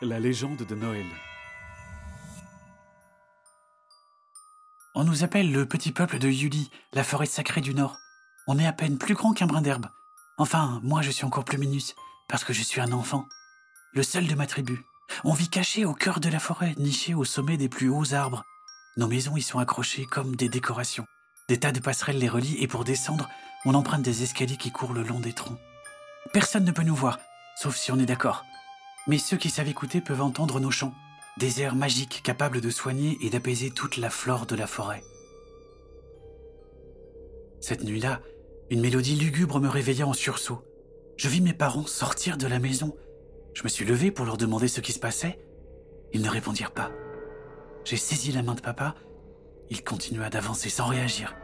La légende de Noël. On nous appelle le petit peuple de Yuli, la forêt sacrée du Nord. On est à peine plus grand qu'un brin d'herbe. Enfin, moi je suis encore plus minus, parce que je suis un enfant. Le seul de ma tribu. On vit caché au cœur de la forêt, niché au sommet des plus hauts arbres. Nos maisons y sont accrochées comme des décorations. Des tas de passerelles les relient et pour descendre, on emprunte des escaliers qui courent le long des troncs. Personne ne peut nous voir, sauf si on est d'accord. Mais ceux qui savent écouter peuvent entendre nos chants, des airs magiques capables de soigner et d'apaiser toute la flore de la forêt. Cette nuit-là, une mélodie lugubre me réveilla en sursaut. Je vis mes parents sortir de la maison. Je me suis levé pour leur demander ce qui se passait. Ils ne répondirent pas. J'ai saisi la main de papa. Il continua d'avancer sans réagir.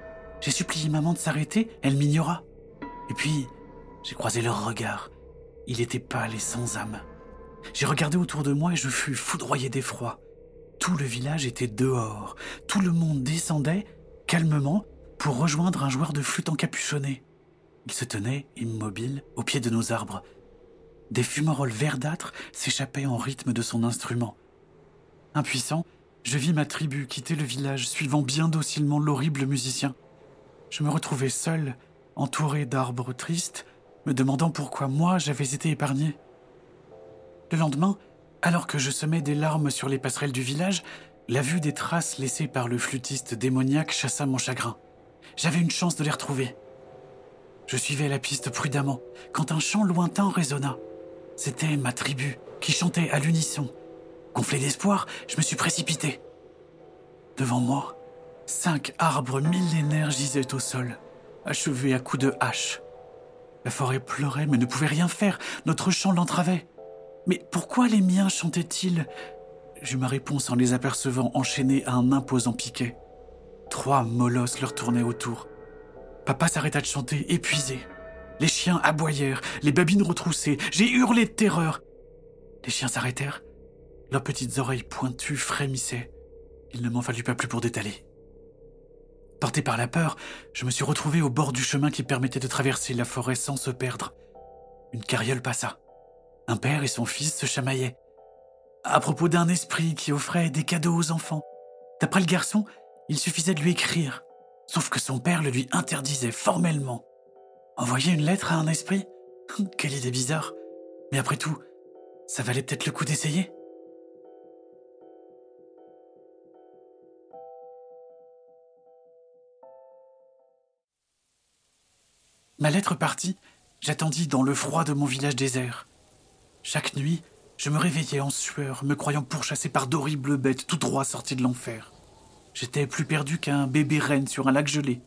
J'ai supplié maman de s'arrêter, elle m'ignora. Et puis, j'ai croisé leur regard. Il était pâle et sans âme. J'ai regardé autour de moi et je fus foudroyé d'effroi. Tout le village était dehors. Tout le monde descendait, calmement, pour rejoindre un joueur de flûte encapuchonné. Il se tenait, immobile, au pied de nos arbres. Des fumerolles verdâtres s'échappaient en rythme de son instrument. Impuissant, je vis ma tribu quitter le village, suivant bien docilement l'horrible musicien. Je me retrouvais seul, entouré d'arbres tristes, me demandant pourquoi moi j'avais été épargné. Le lendemain, alors que je semais des larmes sur les passerelles du village, la vue des traces laissées par le flûtiste démoniaque chassa mon chagrin. J'avais une chance de les retrouver. Je suivais la piste prudemment quand un chant lointain résonna. C'était ma tribu qui chantait à l'unisson. Gonflé d'espoir, je me suis précipité. Devant moi, cinq arbres millénaires gisaient au sol, achevés à coups de hache. La forêt pleurait mais ne pouvait rien faire, notre chant l'entravait. Mais pourquoi les miens chantaient-ils? J'eus ma réponse en les apercevant enchaînés à un imposant piquet. Trois molosses leur tournaient autour. Papa s'arrêta de chanter, épuisé. Les chiens aboyèrent, les babines retroussées. J'ai hurlé de terreur. Les chiens s'arrêtèrent. Leurs petites oreilles pointues frémissaient. Il ne m'en fallut pas plus pour détaler. Porté par la peur, je me suis retrouvé au bord du chemin qui permettait de traverser la forêt sans se perdre. Une carriole passa. Un père et son fils se chamaillaient. À propos d'un esprit qui offrait des cadeaux aux enfants. D'après le garçon, il suffisait de lui écrire. Sauf que son père le lui interdisait formellement. Envoyer une lettre à un esprit? Quelle idée bizarre. Mais après tout, ça valait peut-être le coup d'essayer Ma lettre partie, j'attendis dans le froid de mon village désert. Chaque nuit, je me réveillais en sueur, me croyant pourchassé par d'horribles bêtes tout droit sorties de l'enfer. J'étais plus perdu qu'un bébé reine sur un lac gelé.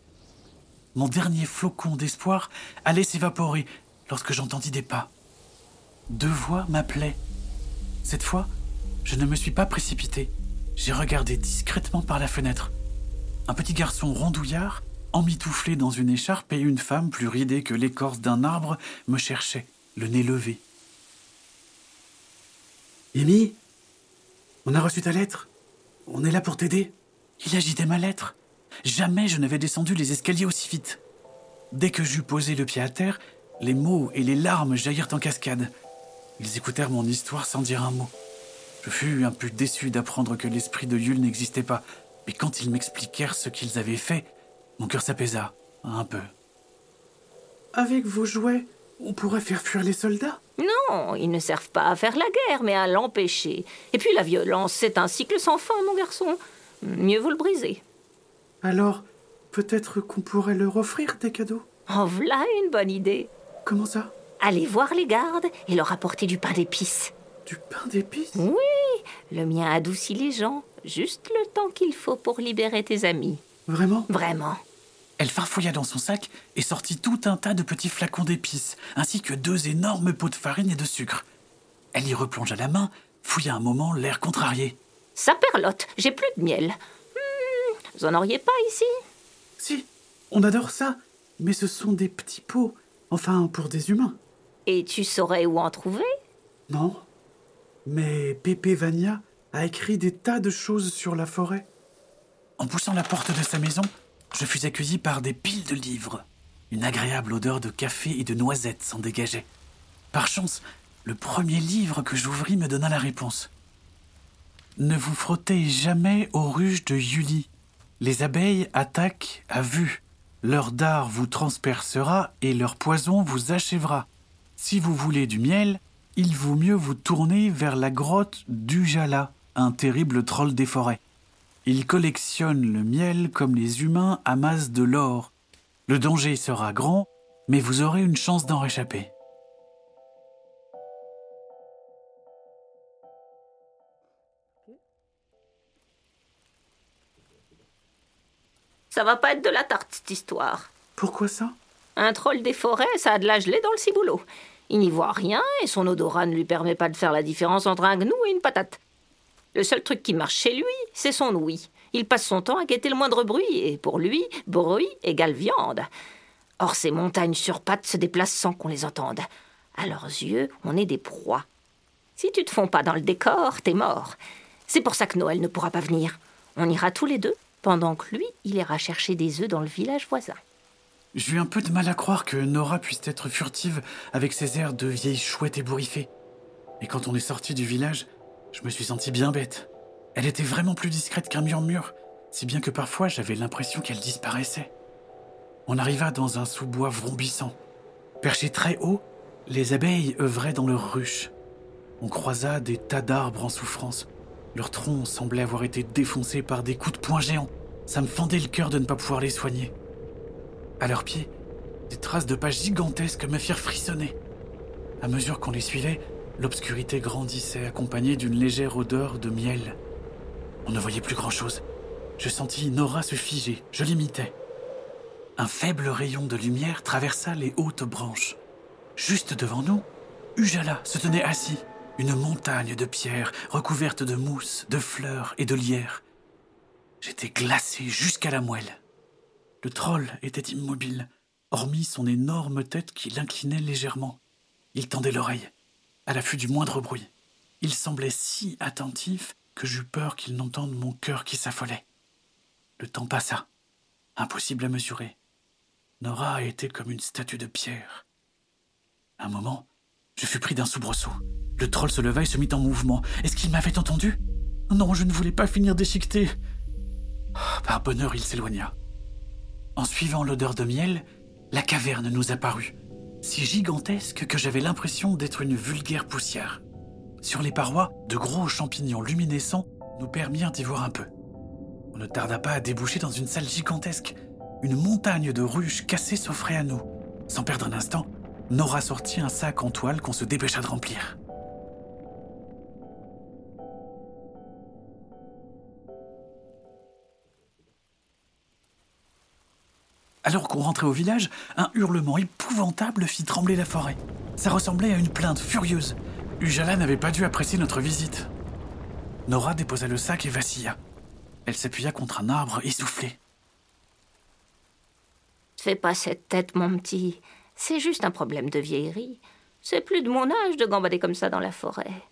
Mon dernier flocon d'espoir allait s'évaporer lorsque j'entendis des pas. Deux voix m'appelaient. Cette fois, je ne me suis pas précipité. J'ai regardé discrètement par la fenêtre. Un petit garçon rondouillard, emmitouflé dans une écharpe, et une femme plus ridée que l'écorce d'un arbre me cherchaient, le nez levé. Amy On a reçu ta lettre On est là pour t'aider Il agitait ma lettre. Jamais je n'avais descendu les escaliers aussi vite. Dès que j'eus posé le pied à terre, les mots et les larmes jaillirent en cascade. Ils écoutèrent mon histoire sans dire un mot. Je fus un peu déçu d'apprendre que l'esprit de Yule n'existait pas, mais quand ils m'expliquèrent ce qu'ils avaient fait, mon cœur s'apaisa, un peu. Avec vos jouets, on pourrait faire fuir les soldats? Non, ils ne servent pas à faire la guerre, mais à l'empêcher. Et puis la violence, c'est un cycle sans fin, mon garçon. Mieux vaut le briser. Alors, peut-être qu'on pourrait leur offrir des cadeaux? En voilà une bonne idée. Comment ça? Allez voir les gardes et leur apporter du pain d'épices. Du pain d'épices? Oui, le mien adoucit les gens. Juste le temps qu'il faut pour libérer tes amis. Vraiment? Vraiment. Elle farfouilla dans son sac et sortit tout un tas de petits flacons d'épices, ainsi que deux énormes pots de farine et de sucre. Elle y replongea la main, fouilla un moment, l'air contrarié. Ça perlote, j'ai plus de miel. Hmm, vous en auriez pas ici? Si, on adore ça, mais ce sont des petits pots, enfin pour des humains. Et tu saurais où en trouver? Non, mais Pépé Vania a écrit des tas de choses sur la forêt. En poussant la porte de sa maison, je fus accueilli par des piles de livres. Une agréable odeur de café et de noisettes s'en dégageait. Par chance, le premier livre que j'ouvris me donna la réponse. Ne vous frottez jamais aux ruches de Julie. Les abeilles attaquent à vue. Leur dard vous transpercera et leur poison vous achèvera. Si vous voulez du miel, il vaut mieux vous tourner vers la grotte d'Ujala, un terrible troll des forêts. Il collectionne le miel comme les humains amassent de l'or. Le danger sera grand, mais vous aurez une chance d'en réchapper. Ça va pas être de la tarte, cette histoire. Pourquoi ça? Un troll des forêts, ça a de la gelée dans le ciboulot. Il n'y voit rien et son odorat ne lui permet pas de faire la différence entre un gnou et une patate. Le seul truc qui marche chez lui, c'est son ouïe. Il passe son temps à guetter le moindre bruit, et pour lui, bruit égale viande. Or, ces montagnes sur pattes se déplacent sans qu'on les entende. À leurs yeux, on est des proies. Si tu te fonds pas dans le décor, t'es mort. C'est pour ça que Noël ne pourra pas venir. On ira tous les deux pendant que lui, il ira chercher des œufs dans le village voisin. J'ai eu un peu de mal à croire que Nora puisse être furtive avec ses airs de vieille chouette ébouriffée. Et quand on est sorti du village, je me suis senti bien bête. Elle était vraiment plus discrète qu'un murmure, si bien que parfois j'avais l'impression qu'elle disparaissait. On arriva dans un sous-bois vrombissant. Perchés très haut, les abeilles œuvraient dans leurs ruches. On croisa des tas d'arbres en souffrance. Leurs troncs semblaient avoir été défoncés par des coups de poing géants. Ça me fendait le cœur de ne pas pouvoir les soigner. À leurs pieds, des traces de pas gigantesques me firent frissonner. À mesure qu'on les suivait, l'obscurité grandissait, accompagnée d'une légère odeur de miel. On ne voyait plus grand-chose. Je sentis Nora se figer, je l'imitais. Un faible rayon de lumière traversa les hautes branches. Juste devant nous, Ujala se tenait assis, une montagne de pierres recouverte de mousse, de fleurs et de lierre. J'étais glacé jusqu'à la moelle. Le troll était immobile, hormis son énorme tête qui l'inclinait légèrement. Il tendait l'oreille, à l'affût du moindre bruit. Il semblait si attentif que j'eus peur qu'il n'entende mon cœur qui s'affolait. Le temps passa, impossible à mesurer. Nora était comme une statue de pierre. Un moment, je fus pris d'un soubresaut. Le troll se leva et se mit en mouvement. Est-ce qu'il m'avait entendu? Non, je ne voulais pas finir déchiqueté. Oh, par bonheur, il s'éloigna. En suivant l'odeur de miel, la caverne nous apparut, si gigantesque que j'avais l'impression d'être une vulgaire poussière. Sur les parois, de gros champignons luminescents nous permirent d'y voir un peu. On ne tarda pas à déboucher dans une salle gigantesque. Une montagne de ruches cassées s'offrait à nous. Sans perdre un instant, Nora sortit un sac en toile qu'on se dépêcha de remplir. Alors qu'on rentrait au village, un hurlement épouvantable fit trembler la forêt. Ça ressemblait à une plainte furieuse. Ujala n'avait pas dû apprécier notre visite. Nora déposa le sac et vacilla. Elle s'appuya contre un arbre essoufflé. Fais pas cette tête, mon petit. C'est juste un problème de vieillerie. C'est plus de mon âge de gambader comme ça dans la forêt.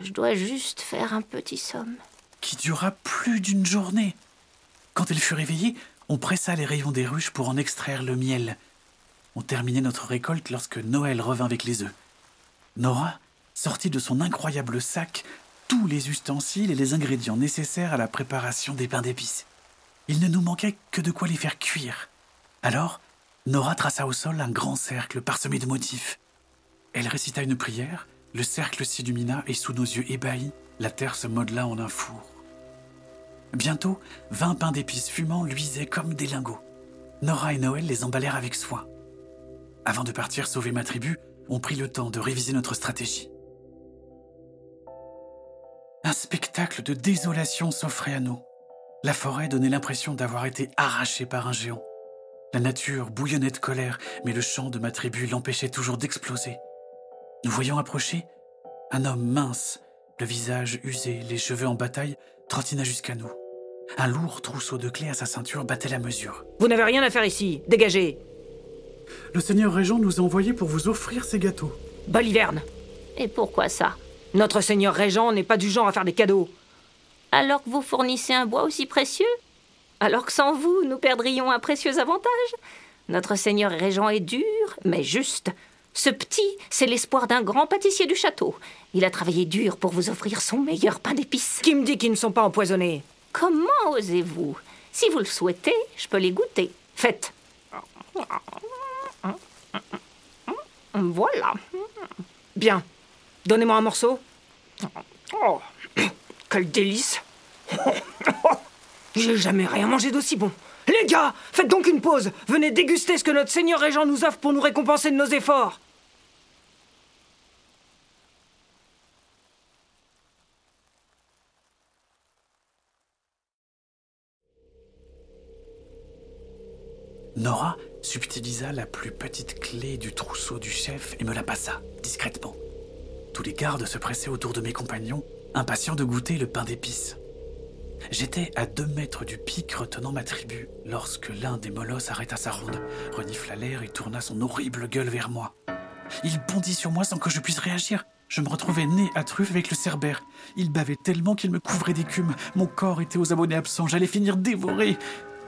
Je dois juste faire un petit somme. Qui dura plus d'une journée. Quand elle fut réveillée, on pressa les rayons des ruches pour en extraire le miel. On terminait notre récolte lorsque Noël revint avec les œufs. Nora sortit de son incroyable sac tous les ustensiles et les ingrédients nécessaires à la préparation des pains d'épices. Il ne nous manquait que de quoi les faire cuire. Alors, Nora traça au sol un grand cercle parsemé de motifs. Elle récita une prière, le cercle s'illumina et sous nos yeux ébahis, la terre se modela en un four. Bientôt, vingt pains d'épices fumants luisaient comme des lingots. Nora et Noël les emballèrent avec soin. Avant de partir sauver ma tribu, on prit le temps de réviser notre stratégie. Un spectacle de désolation s'offrait à nous. La forêt donnait l'impression d'avoir été arrachée par un géant. La nature bouillonnait de colère, mais le chant de ma tribu l'empêchait toujours d'exploser. Nous voyons approcher un homme mince, le visage usé, les cheveux en bataille, trottina jusqu'à nous. Un lourd trousseau de clés à sa ceinture battait la mesure. Vous n'avez rien à faire ici, dégagez Le seigneur régent nous a envoyés pour vous offrir ces gâteaux. Baliverne Et pourquoi ça? Notre seigneur régent n'est pas du genre à faire des cadeaux. Alors que vous fournissez un bois aussi précieux? Alors que sans vous, nous perdrions un précieux avantage? Notre seigneur régent est dur, mais juste. Ce petit, c'est l'espoir d'un grand pâtissier du château. Il a travaillé dur pour vous offrir son meilleur pain d'épices. Qui me dit qu'ils ne sont pas empoisonnés? Comment osez-vous? Si vous le souhaitez, je peux les goûter. Faites. Voilà. Bien. Donnez-moi un morceau. Oh, quel délice J'ai jamais rien mangé d'aussi bon. Les gars, faites donc une pause. Venez déguster ce que notre Seigneur Régent nous offre pour nous récompenser de nos efforts. Nora subtilisa la plus petite clé du trousseau du chef et me la passa, discrètement. Tous les gardes se pressaient autour de mes compagnons, impatients de goûter le pain d'épices. J'étais à deux mètres du pic retenant ma tribu lorsque l'un des molosses arrêta sa ronde, renifla l'air et tourna son horrible gueule vers moi. Il bondit sur moi sans que je puisse réagir. Je me retrouvais nez à truffe avec le cerbère. Il bavait tellement qu'il me couvrait d'écume. Mon corps était aux abonnés absents. J'allais finir dévoré.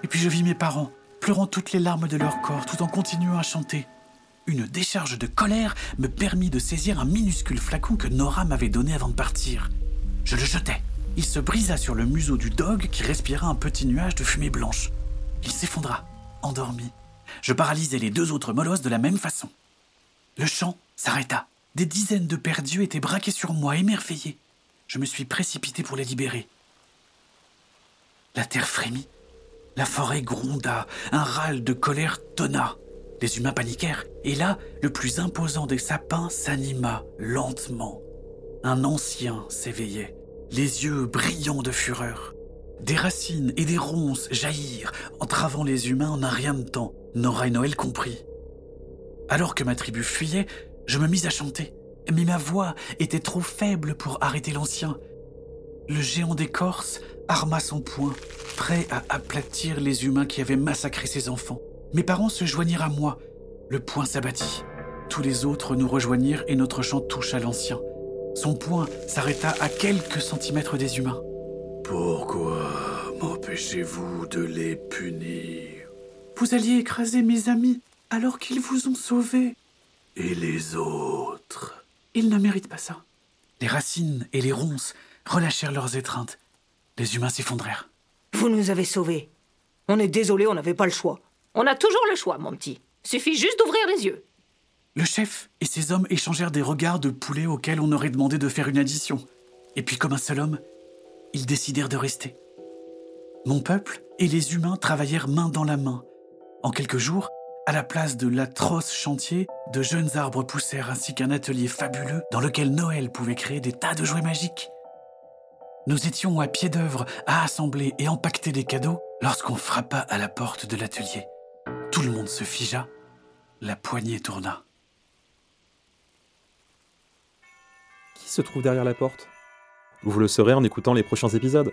Et puis je vis mes parents, pleurant toutes les larmes de leur corps tout en continuant à chanter. Une décharge de colère me permit de saisir un minuscule flacon que Nora m'avait donné avant de partir. Je le jetai. Il se brisa sur le museau du dog qui respira un petit nuage de fumée blanche. Il s'effondra, endormi. Je paralysai les deux autres molosses de la même façon. Le chant s'arrêta. Des dizaines de perdus étaient braqués sur moi, émerveillés. Je me suis précipité pour les libérer. La terre frémit. La forêt gronda. Un râle de colère tonna. Les humains paniquèrent. Et là, le plus imposant des sapins s'anima lentement. Un ancien s'éveillait les yeux brillants de fureur. Des racines et des ronces jaillirent, entravant les humains en un rien de temps, Nora et Noël compris. Alors que ma tribu fuyait, je me mis à chanter, mais ma voix était trop faible pour arrêter l'ancien. Le géant d'écorce arma son poing, prêt à aplatir les humains qui avaient massacré ses enfants. Mes parents se joignirent à moi. Le poing s'abattit. Tous les autres nous rejoignirent et notre chant toucha l'ancien. Son poing s'arrêta à quelques centimètres des humains. Pourquoi m'empêchez-vous de les punir? Vous alliez écraser mes amis alors qu'ils vous ont sauvés. Et les autres? Ils ne méritent pas ça. Les racines et les ronces relâchèrent leurs étreintes. Les humains s'effondrèrent. Vous nous avez sauvés. On est désolé, on n'avait pas le choix. On a toujours le choix, mon petit. Suffit juste d'ouvrir les yeux. Le chef et ses hommes échangèrent des regards de poulet auxquels on aurait demandé de faire une addition. Et puis, comme un seul homme, ils décidèrent de rester. Mon peuple et les humains travaillèrent main dans la main. En quelques jours, à la place de l'atroce chantier, de jeunes arbres poussèrent ainsi qu'un atelier fabuleux dans lequel Noël pouvait créer des tas de jouets magiques. Nous étions à pied d'œuvre à assembler et empaqueter des cadeaux lorsqu'on frappa à la porte de l'atelier. Tout le monde se figea, la poignée tourna. Qui se trouve derrière la porte? Vous le saurez en écoutant les prochains épisodes.